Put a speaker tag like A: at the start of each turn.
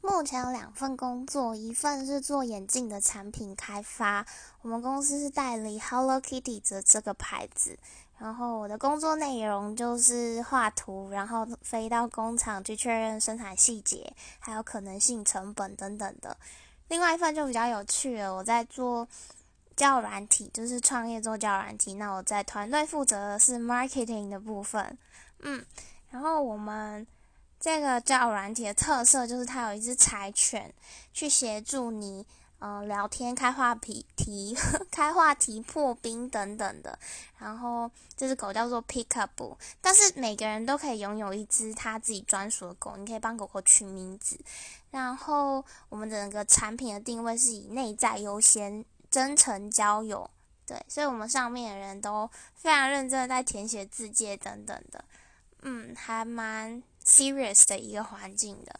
A: 目前有两份工作，一份是做眼镜的产品开发，我们公司是代理 Hello Kitty 的这个牌子。然后我的工作内容就是画图，然后飞到工厂去确认生产细节，还有可能性成本等等的。另外一份就比较有趣了，我在做教软体，就是创业做教软体。那我在团队负责的是 marketing 的部分，嗯，然后我们这个叫软体的特色就是它有一只柴犬，去协助你。嗯，聊天、开话题、题、开话题、破冰等等的。然后这只狗叫做 Pickup，但是每个人都可以拥有一只他自己专属的狗，你可以帮狗狗取名字。然后我们整个产品的定位是以内在优先、真诚交友。对，所以我们上面的人都非常认真的在填写字界等等的。嗯，还蛮 serious 的一个环境的。